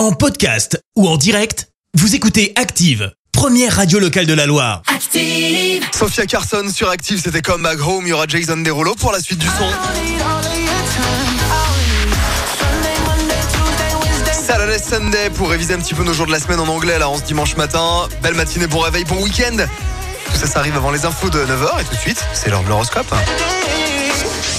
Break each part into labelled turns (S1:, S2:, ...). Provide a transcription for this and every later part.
S1: En podcast ou en direct, vous écoutez Active, première radio locale de la Loire.
S2: Active.
S3: Sophia Carson sur Active, c'était comme Back Home. Il y aura Jason Derulo pour la suite du son. Saturday Sunday pour réviser un petit peu nos jours de la semaine en anglais là en ce dimanche matin. Belle matinée, bon réveil, bon week-end. Tout ça, ça arrive avant les infos de 9h et tout de suite, c'est l'heure de l'horoscope.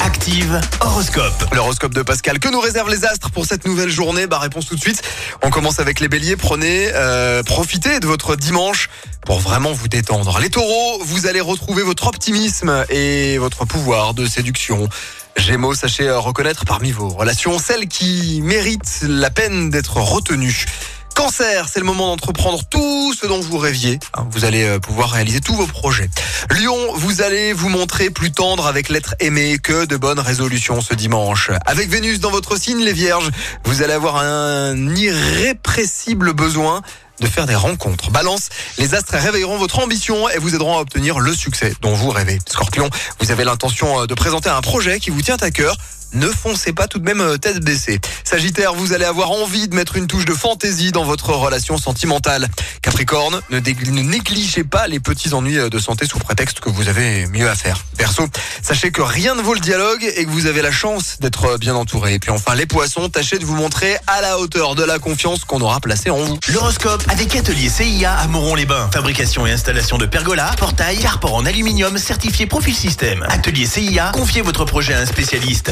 S1: Active Horoscope.
S3: L'horoscope de Pascal. Que nous réservent les astres pour cette nouvelle journée? Bah réponse tout de suite. On commence avec les béliers. Prenez, euh, profitez de votre dimanche pour vraiment vous détendre. Les taureaux, vous allez retrouver votre optimisme et votre pouvoir de séduction. Gémeaux, sachez euh, reconnaître parmi vos relations celles qui méritent la peine d'être retenues. Cancer, c'est le moment d'entreprendre tout ce dont vous rêviez. Hein, Vous allez euh, pouvoir réaliser tous vos projets. Lion, vous allez vous montrer plus tendre avec l'être aimé que de bonnes résolutions ce dimanche. Avec Vénus dans votre signe, les vierges, vous allez avoir un irrépressible besoin de faire des rencontres. Balance, les astres réveilleront votre ambition et vous aideront à obtenir le succès dont vous rêvez. Scorpion, vous avez l'intention euh, de présenter un projet qui vous tient à cœur. Ne foncez pas tout de même euh, tête baissée. Sagittaire, vous allez avoir envie de mettre une touche de fantaisie dans votre relation sentimentale. Capricorne, ne, négligez pas les petits ennuis euh, de santé sous prétexte que vous avez mieux à faire. Perso, sachez que rien ne vaut le dialogue et que vous avez la chance d'être euh, bien entouré. Et puis enfin, les poissons, tâchez de vous montrer à la hauteur de la confiance qu'on aura placée en vous.
S1: L'horoscope avec Atelier CIA à Moron-les-Bains. Fabrication et installation de pergolas, portails, carport en aluminium certifié Profil Système. Atelier CIA, confiez votre projet à un spécialiste.